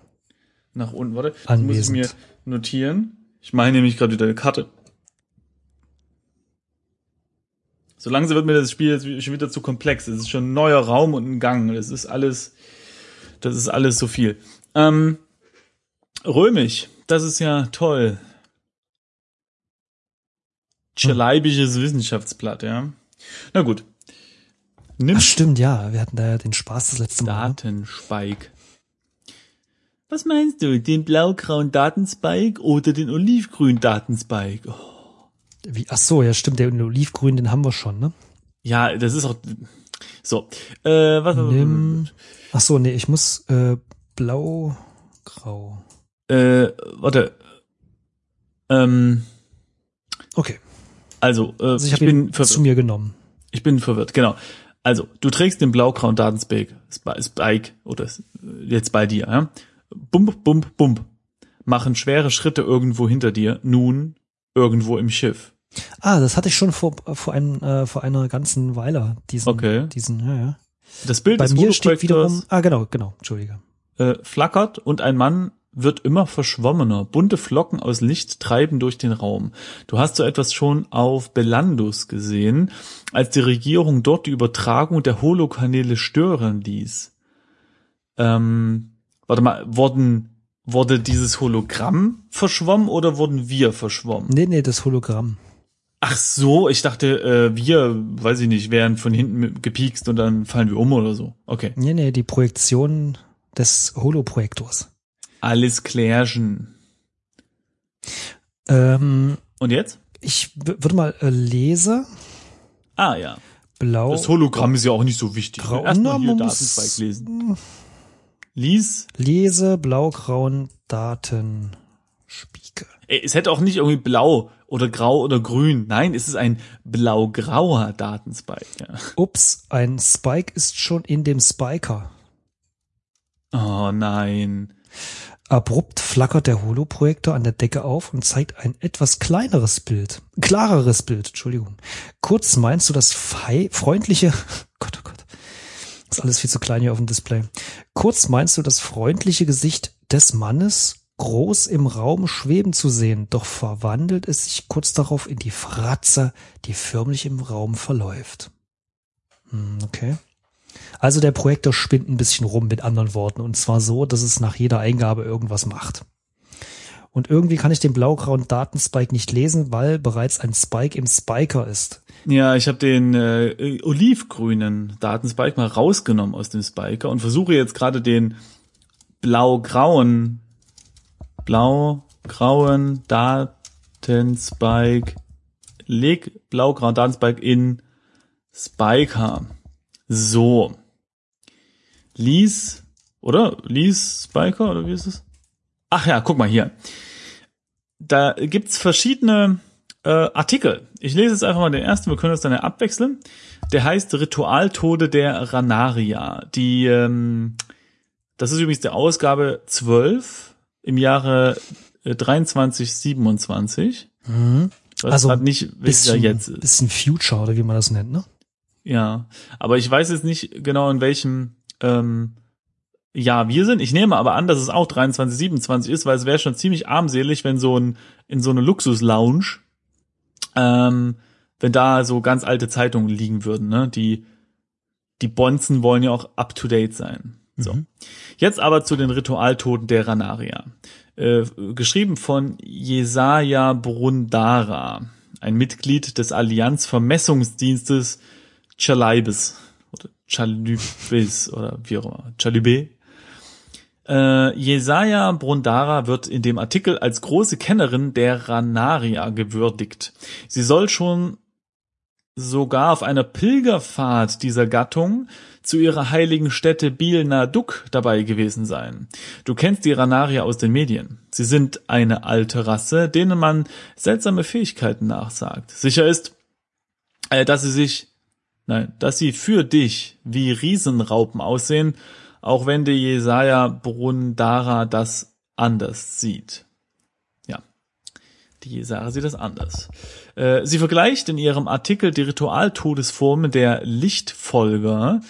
B: Nach unten, warte. Anwesend. Muss ich mir notieren. Ich meine nämlich gerade wieder eine Karte. So langsam wird mir das Spiel jetzt schon wieder zu komplex. Es ist schon ein neuer Raum und ein Gang. Das ist alles, das ist alles so viel. Ähm, römisch, das ist ja toll. Tscheleibisches Wissenschaftsblatt, ja. Na gut. Nimm
C: Ach stimmt, ja. Wir hatten da ja den Spaß das letzte Mal. ne?
B: Datenspike. Was meinst du, den blau-grauen Datenspike oder den olivgrünen Datenspike? Oh,
C: Wie, ach so, ja stimmt, der Olivgrün, den haben wir schon, ne?
B: ja, das ist auch so. Äh, was?
C: Nimm. Ach so, nee, ich muss äh, blau, grau.
B: Äh, warte. Ähm,
C: Okay,
B: also äh,
C: also ich
B: ich, bin
C: zu
B: verwirrt.
C: mir genommen.
B: Ich bin verwirrt. Genau. Also du trägst den blau-grauen Datenspike, Sp- Spike oder jetzt bei dir. Ja? Bump, bump, bump. Machen schwere Schritte irgendwo hinter dir. Nun irgendwo im Schiff.
C: Ah, das hatte ich schon vor vor einem äh, vor einer ganzen Weile. Diesen,
B: Okay.
C: diesen, ja, ja.
B: Das Bild
C: Bei
B: des
C: mir steht wiederum. Ah, genau, genau. Entschuldige.
B: äh, flackert und ein Mann wird immer verschwommener. Bunte Flocken aus Licht treiben durch den Raum. Du hast so etwas schon auf Belandus gesehen, als die Regierung dort die Übertragung der Holokanäle stören ließ. Ähm, warte mal, wurden, wurde dieses Hologramm verschwommen oder wurden wir verschwommen?
C: Nee, nee, das Hologramm.
B: Ach so, ich dachte, äh, wir, weiß ich nicht, werden von hinten gepiekst und dann fallen wir um oder so. Okay.
C: Nee, nee, die Projektion des Holoprojektors.
B: Alles klärchen.
C: Ähm,
B: Und jetzt?
C: ich würde mal äh, lese.
B: Ah ja.
C: Blau.
B: Das Hologramm ist ja auch nicht so wichtig. Erstmal hier Datenspike lesen. Lies.
C: Lese blau-grauen Datenspiegel.
B: Ey, es hätte auch nicht irgendwie blau oder grau oder grün. Nein, es ist ein blau-grauer Datenspike. Ja.
C: Ups, ein Spike ist schon in dem Spiker.
B: Oh nein.
C: Abrupt flackert der Holoprojektor an der Decke auf und zeigt ein etwas kleineres Bild. Klareres Bild, Entschuldigung. Kurz meinst du das freundliche, (laughs) Gott, oh Gott, ist alles viel zu klein hier auf dem Display. Kurz meinst du das freundliche Gesicht des Mannes groß im Raum schweben zu sehen, doch verwandelt es sich kurz darauf in die Fratze, die förmlich im Raum verläuft. Hm, okay. Also der Projektor spinnt ein bisschen rum mit anderen Worten und zwar so, dass es nach jeder Eingabe irgendwas macht. Und irgendwie kann ich den blau-grauen Datenspike nicht lesen, weil bereits ein Spike im Spiker ist.
B: Ja, ich habe den äh, olivgrünen Datenspike mal rausgenommen aus dem Spiker und versuche jetzt gerade den blau-grauen blau-grauen Datenspike leg blau-grauen Datenspike in Spiker. So. Lies, oder? Lies Spiker, oder wie ist es? Ach ja, guck mal hier. Da gibt's verschiedene äh, Artikel. Ich lese jetzt einfach mal den ersten, wir können das dann ja abwechseln. Der heißt Ritualtode der Ranaria. Die, ähm, das ist übrigens die Ausgabe 12 im Jahre äh, 23, 27.
C: Mhm. Also
B: grad nicht,
C: Bisschen,
B: jetzt ist.
C: bisschen Future oder wie man das nennt, ne?
B: Ja, aber ich weiß jetzt nicht genau in welchem ähm, Jahr wir sind. Ich nehme aber an, dass es auch 23, 27 ist, weil es wäre schon ziemlich armselig, wenn so ein in so eine Luxus-Lounge, ähm, wenn da so ganz alte Zeitungen liegen würden. Ne? Die die Bonzen wollen ja auch up to date sein. So.
C: Mhm.
B: Jetzt aber zu den Ritualtoten der Ranaria. Äh, geschrieben von Jesaja Brundara, ein Mitglied des Allianz-Vermessungsdienstes Chalybes oder Chalybes oder wie auch immer, Chalybé. Äh, Jesaja Brundara wird in dem Artikel als große Kennerin der Ranaria gewürdigt. Sie soll schon sogar auf einer Pilgerfahrt dieser Gattung zu ihrer heiligen Stätte Bil-Naduk dabei gewesen sein. Du kennst die Ranaria aus den Medien. Sie sind eine alte Rasse, denen man seltsame Fähigkeiten nachsagt. Sicher ist, äh, dass sie sich, nein, dass sie für dich wie Riesenraupen aussehen, auch wenn der Jesaja Brundara das anders sieht. Ja. Die Jesaja sieht das anders. Äh, sie vergleicht in ihrem Artikel die Ritualtodesformen der Lichtfolger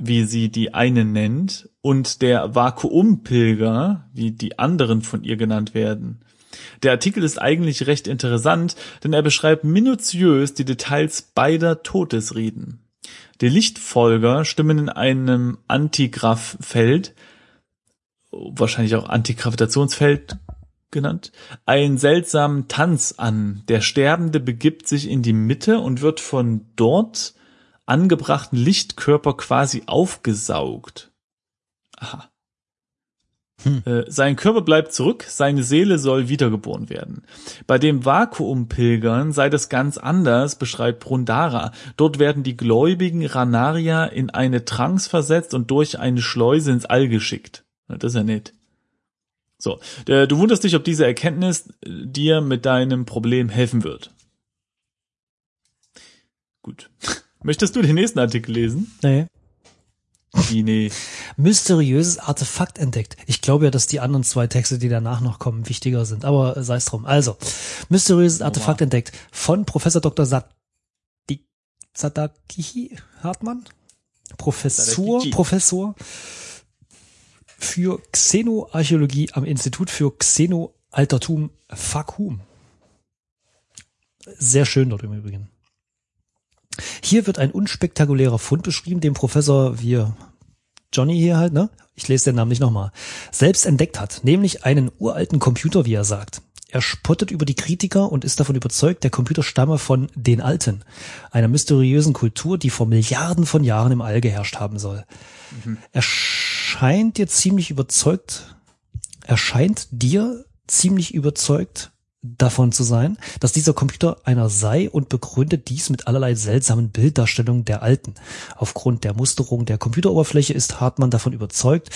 B: wie sie die eine nennt, und der Vakuumpilger, wie die anderen von ihr genannt werden. Der Artikel ist eigentlich recht interessant, denn er beschreibt minutiös die Details beider Todesreden. Die Lichtfolger stimmen in einem Antigraphfeld, wahrscheinlich auch Antigravitationsfeld genannt, einen seltsamen Tanz an. Der Sterbende begibt sich in die Mitte und wird von dort angebrachten Lichtkörper quasi aufgesaugt. Aha. Hm. Äh, sein Körper bleibt zurück, seine Seele soll wiedergeboren werden. Bei dem Vakuumpilgern sei das ganz anders, beschreibt Brundara. Dort werden die gläubigen Ranaria in eine Trance versetzt und durch eine Schleuse ins All geschickt. Das ist ja nett. So, du wunderst dich, ob diese Erkenntnis dir mit deinem Problem helfen wird. Gut. (laughs) Möchtest du den nächsten Artikel lesen?
C: Nee.
B: Wie, nee.
C: Mysteriöses Artefakt entdeckt. Ich glaube ja, dass die anderen zwei Texte, die danach noch kommen, wichtiger sind, aber sei es drum. Also, mysteriöses Artefakt oh, wow. entdeckt von Professor Dr. Sadi Sadaki Hartmann? Professor, Professor für Xenoarchäologie am Institut für Xenoaltertum Fakum. Sehr schön dort im Übrigen. Hier wird ein unspektakulärer Fund beschrieben, den Professor, wir, Johnny hier halt, ne? Ich lese den Namen nicht nochmal, selbst entdeckt hat, nämlich einen uralten Computer, wie er sagt. Er spottet über die Kritiker und ist davon überzeugt, der Computer stamme von den Alten, einer mysteriösen Kultur, die vor Milliarden von Jahren im All geherrscht haben soll. Mhm. Er scheint dir ziemlich überzeugt, er scheint dir ziemlich überzeugt davon zu sein, dass dieser Computer einer sei und begründet dies mit allerlei seltsamen Bilddarstellungen der Alten. Aufgrund der Musterung der Computeroberfläche ist Hartmann davon überzeugt,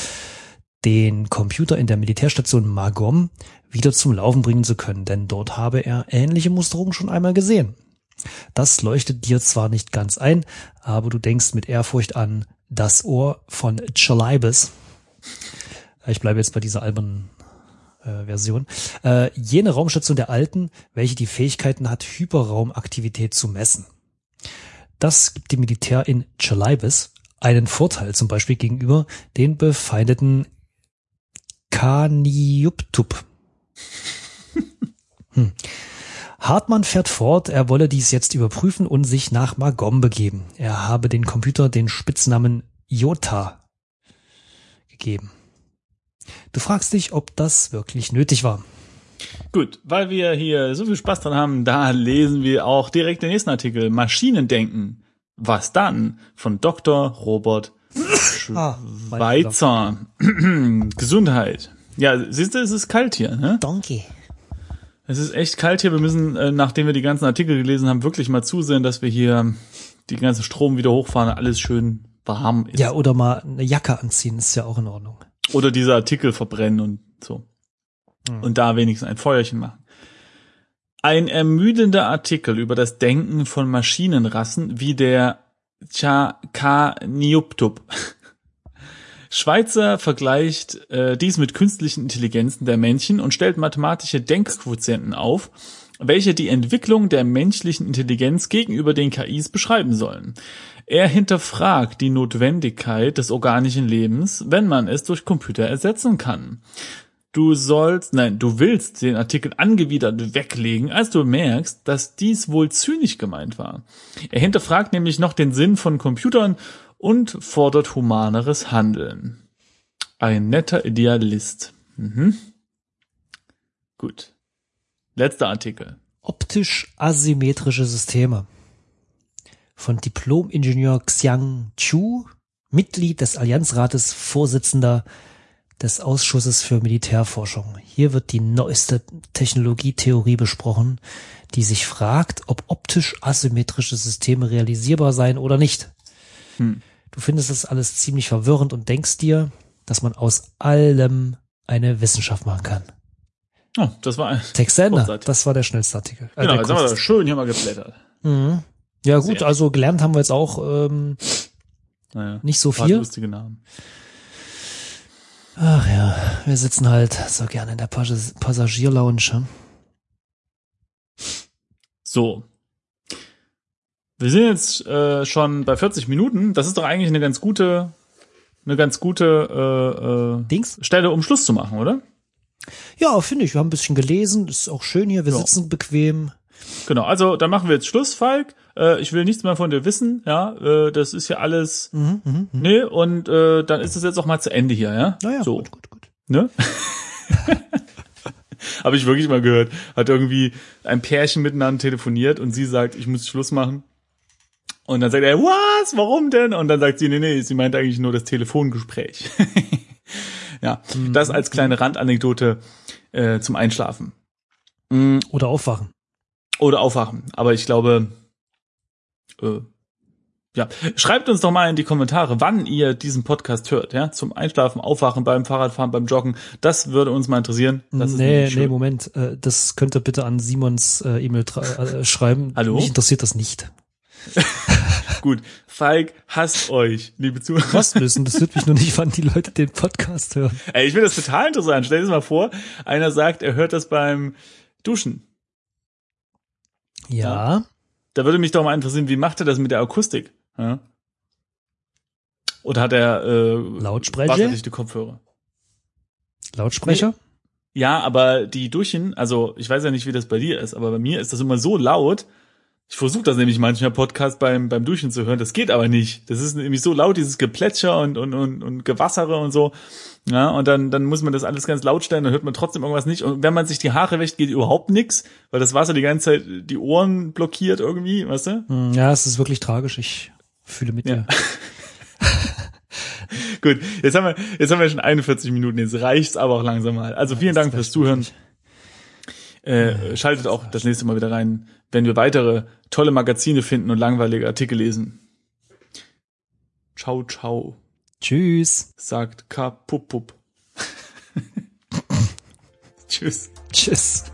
C: den Computer in der Militärstation Magom wieder zum Laufen bringen zu können, denn dort habe er ähnliche Musterungen schon einmal gesehen. Das leuchtet dir zwar nicht ganz ein, aber du denkst mit Ehrfurcht an das Ohr von Chalibes. Ich bleibe jetzt bei dieser albernen äh, Version. Äh, jene Raumstation der alten, welche die Fähigkeiten hat, Hyperraumaktivität zu messen. Das gibt dem Militär in Chalibes einen Vorteil, zum Beispiel gegenüber den befeindeten Kaniuptup. (laughs) hm. Hartmann fährt fort, er wolle dies jetzt überprüfen und sich nach Magom begeben. Er habe den Computer den Spitznamen Jota gegeben. Du fragst dich, ob das wirklich nötig war.
B: Gut, weil wir hier so viel Spaß dran haben, da lesen wir auch direkt den nächsten Artikel. Maschinendenken. Was dann? Von Dr. Robert (laughs) ah, Schweizer. (clears throat) Gesundheit. Ja, siehst du, es ist kalt hier, ne?
C: Donkey.
B: Es ist echt kalt hier. Wir müssen, äh, nachdem wir die ganzen Artikel gelesen haben, wirklich mal zusehen, dass wir hier die ganzen Strom wieder hochfahren, alles schön warm ist.
C: Ja, oder mal eine Jacke anziehen, ist ja auch in Ordnung.
B: Oder diese Artikel verbrennen und so. Mhm. Und da wenigstens ein Feuerchen machen. Ein ermüdender Artikel über das Denken von Maschinenrassen wie der Chakaniuptup. (laughs) Schweizer vergleicht äh, dies mit künstlichen Intelligenzen der Männchen und stellt mathematische Denkquotienten auf, welche die Entwicklung der menschlichen Intelligenz gegenüber den KIs beschreiben sollen. Er hinterfragt die Notwendigkeit des organischen Lebens, wenn man es durch Computer ersetzen kann. Du sollst, nein, du willst den Artikel angewidert weglegen, als du merkst, dass dies wohl zynisch gemeint war. Er hinterfragt nämlich noch den Sinn von Computern und fordert humaneres Handeln. Ein netter Idealist. Mhm. Gut. Letzter Artikel.
C: Optisch asymmetrische Systeme von Diplom-Ingenieur Xiang Chu, Mitglied des Allianzrates, Vorsitzender des Ausschusses für Militärforschung. Hier wird die neueste Technologietheorie besprochen, die sich fragt, ob optisch asymmetrische Systeme realisierbar seien oder nicht. Hm. Du findest das alles ziemlich verwirrend und denkst dir, dass man aus allem eine Wissenschaft machen kann.
B: Oh, das war ein
C: Textender. Das war der schnellste Artikel.
B: Äh, genau, jetzt haben wir da schön hier mal geblättert.
C: Mhm. Ja gut, Sehr. also gelernt haben wir jetzt auch ähm, naja, nicht so viel.
B: lustige Namen.
C: Ach ja, wir sitzen halt so gerne in der Pass Passagierlounge.
B: So. Wir sind jetzt äh, schon bei 40 Minuten. Das ist doch eigentlich eine ganz gute, eine ganz gute äh, äh,
C: Dings?
B: Stelle, um Schluss zu machen, oder?
C: Ja, finde ich. Wir haben ein bisschen gelesen. Ist auch schön hier. Wir
B: Ja.
C: sitzen bequem.
B: Genau, also dann machen wir jetzt Schluss, Falk. Äh, ich will nichts mehr von dir wissen, ja. Äh, das ist ja alles.
C: Mhm,
B: Nee, und äh, dann ist es jetzt auch mal zu Ende hier, ja?
C: Naja,
B: so.
C: gut, gut, gut.
B: Ne? (laughs) Habe ich wirklich mal gehört. Hat irgendwie ein Pärchen miteinander telefoniert und sie sagt, ich muss Schluss machen. Und dann sagt er, was? Warum denn? Und dann sagt sie, nee, nee, sie meint eigentlich nur das Telefongespräch. (laughs) ja, das als kleine Randanekdote äh, zum Einschlafen. Mm,
C: Oder aufwachen.
B: Oder aufwachen. Aber ich glaube, äh, ja, schreibt uns doch mal in die Kommentare, wann ihr diesen Podcast hört, ja, zum Einschlafen, Aufwachen, beim Fahrradfahren, beim Joggen. Das würde uns mal interessieren. Das
C: nee, nee. Moment. Äh, das könnt ihr bitte an Simons äh, E-Mail äh, schreiben.
B: Hallo?
C: Mich interessiert das nicht. (laughs)
B: Gut, Falk hasst euch, liebe Zuhörer.
C: Was wissen? Das wird mich nur nicht, wann die Leute den Podcast hören.
B: Ey, ich finde das total interessant. Stell dir das mal vor, einer sagt, er hört das beim Duschen.
C: Ja.
B: Da würde mich doch mal interessieren, wie macht er das mit der Akustik? Ja? Oder hat er äh,
C: Lautsprecher?
B: wasserdichte Kopfhörer?
C: Lautsprecher?
B: Ja, aber die Duschen, also ich weiß ja nicht, wie das bei dir ist, aber bei mir ist das immer so laut. Ich versuche das nämlich manchmal Podcast beim beim Duschen zu hören, das geht aber nicht. Das ist nämlich so laut, dieses Geplätscher und und und, und Gewassere und so. Ja, und dann dann muss man das alles ganz laut stellen, dann hört man trotzdem irgendwas nicht. Und wenn man sich die Haare wäscht, geht überhaupt nix, weil das Wasser die ganze Zeit die Ohren blockiert irgendwie, weißt du?
C: Hm, Ja, es ist wirklich tragisch. Ich fühle mit
B: Ja.
C: dir. (laughs)
B: Gut, jetzt haben wir jetzt haben wir schon 41 Minuten, jetzt reicht's aber auch langsam mal. Also vielen Dank fürs Zuhören. Äh, schaltet auch das nächste Mal wieder rein, wenn wir weitere tolle Magazine finden und langweilige Artikel lesen. Ciao, ciao,
C: Tschüss.
B: sagt Kapupup. (laughs) Tschüss.
C: Tschüss.